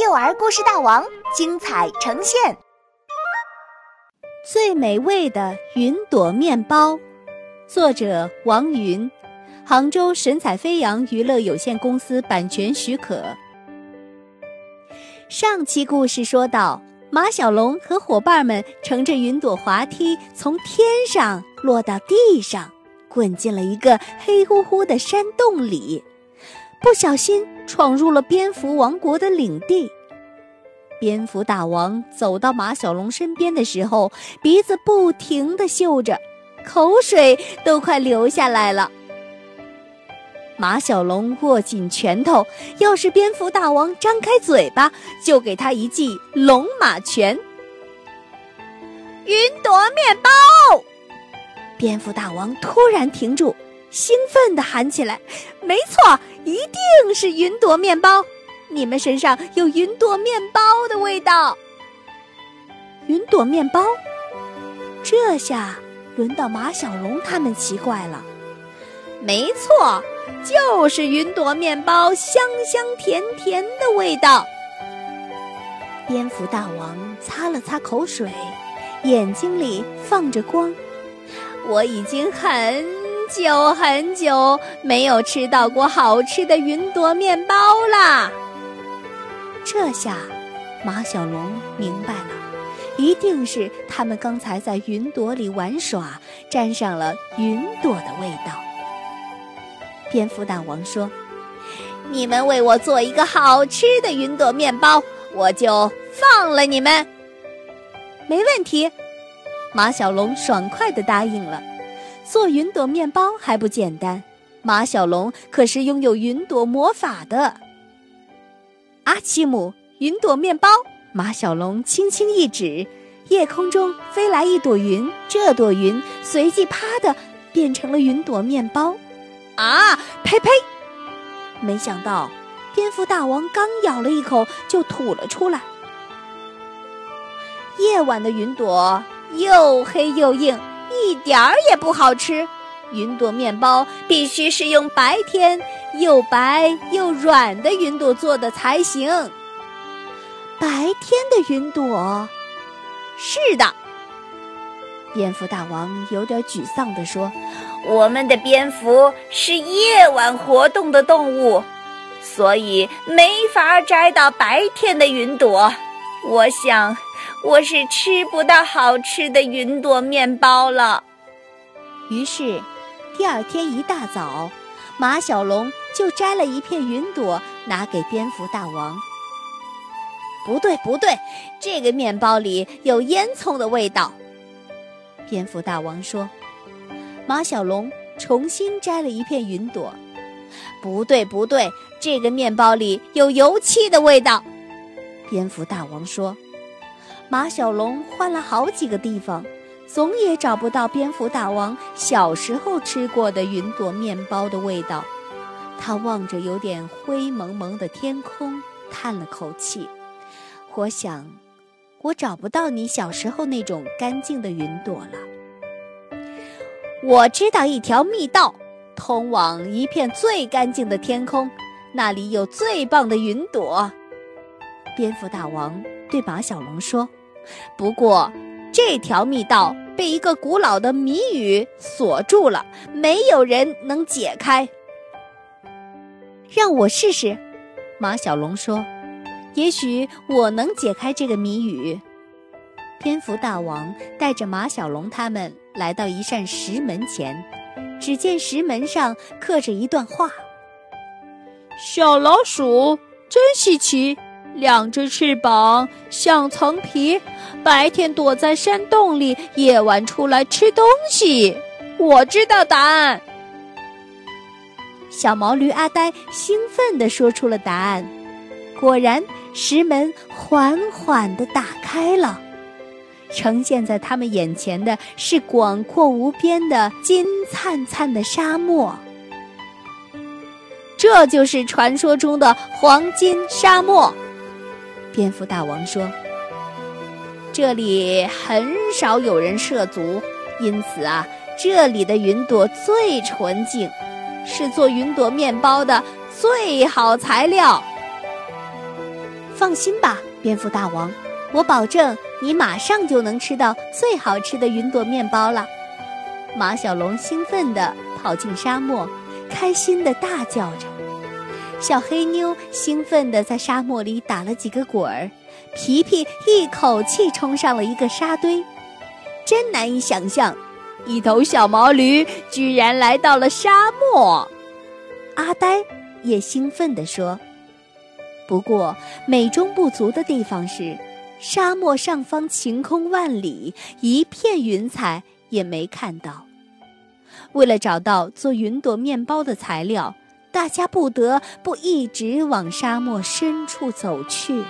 幼儿故事大王精彩呈现，最美味的云朵面包，作者王云，杭州神采飞扬娱乐有限公司版权许可。上期故事说到，马小龙和伙伴们乘着云朵滑梯从天上落到地上，滚进了一个黑乎乎的山洞里。不小心闯入了蝙蝠王国的领地。蝙蝠大王走到马小龙身边的时候，鼻子不停的嗅着，口水都快流下来了。马小龙握紧拳头，要是蝙蝠大王张开嘴巴，就给他一记龙马拳。云朵面包！蝙蝠大王突然停住。兴奋地喊起来：“没错，一定是云朵面包！你们身上有云朵面包的味道。云朵面包，这下轮到马小龙他们奇怪了。没错，就是云朵面包，香香甜甜的味道。”蝙蝠大王擦了擦口水，眼睛里放着光。我已经很。久很久没有吃到过好吃的云朵面包啦！这下，马小龙明白了，一定是他们刚才在云朵里玩耍，沾上了云朵的味道。蝙蝠大王说：“你们为我做一个好吃的云朵面包，我就放了你们。”没问题，马小龙爽快地答应了。做云朵面包还不简单，马小龙可是拥有云朵魔法的。阿奇姆，云朵面包！马小龙轻轻一指，夜空中飞来一朵云，这朵云随即啪的变成了云朵面包。啊！呸呸！没想到，蝙蝠大王刚咬了一口就吐了出来。夜晚的云朵又黑又硬。一点儿也不好吃，云朵面包必须是用白天又白又软的云朵做的才行。白天的云朵，是的。蝙蝠大王有点沮丧地说：“我们的蝙蝠是夜晚活动的动物，所以没法摘到白天的云朵。我想。”我是吃不到好吃的云朵面包了。于是，第二天一大早，马小龙就摘了一片云朵拿给蝙蝠大王。不对，不对，这个面包里有烟囱的味道。蝙蝠大王说：“马小龙重新摘了一片云朵。不对，不对，这个面包里有油漆的味道。”蝙蝠大王说。马小龙换了好几个地方，总也找不到蝙蝠大王小时候吃过的云朵面包的味道。他望着有点灰蒙蒙的天空，叹了口气：“我想，我找不到你小时候那种干净的云朵了。我知道一条密道，通往一片最干净的天空，那里有最棒的云朵。”蝙蝠大王对马小龙说。不过，这条密道被一个古老的谜语锁住了，没有人能解开。让我试试，马小龙说：“也许我能解开这个谜语。”蝙蝠大王带着马小龙他们来到一扇石门前，只见石门上刻着一段话：“小老鼠真稀奇。”两只翅膀像层皮，白天躲在山洞里，夜晚出来吃东西。我知道答案。小毛驴阿呆兴奋地说出了答案。果然，石门缓缓地打开了，呈现在他们眼前的是广阔无边的金灿灿的沙漠。这就是传说中的黄金沙漠。蝙蝠大王说：“这里很少有人涉足，因此啊，这里的云朵最纯净，是做云朵面包的最好材料。”放心吧，蝙蝠大王，我保证你马上就能吃到最好吃的云朵面包了。马小龙兴奋地跑进沙漠，开心地大叫着。小黑妞兴奋地在沙漠里打了几个滚儿，皮皮一口气冲上了一个沙堆，真难以想象，一头小毛驴居然来到了沙漠。阿呆也兴奋地说：“不过美中不足的地方是，沙漠上方晴空万里，一片云彩也没看到。为了找到做云朵面包的材料。”大家不得不一直往沙漠深处走去。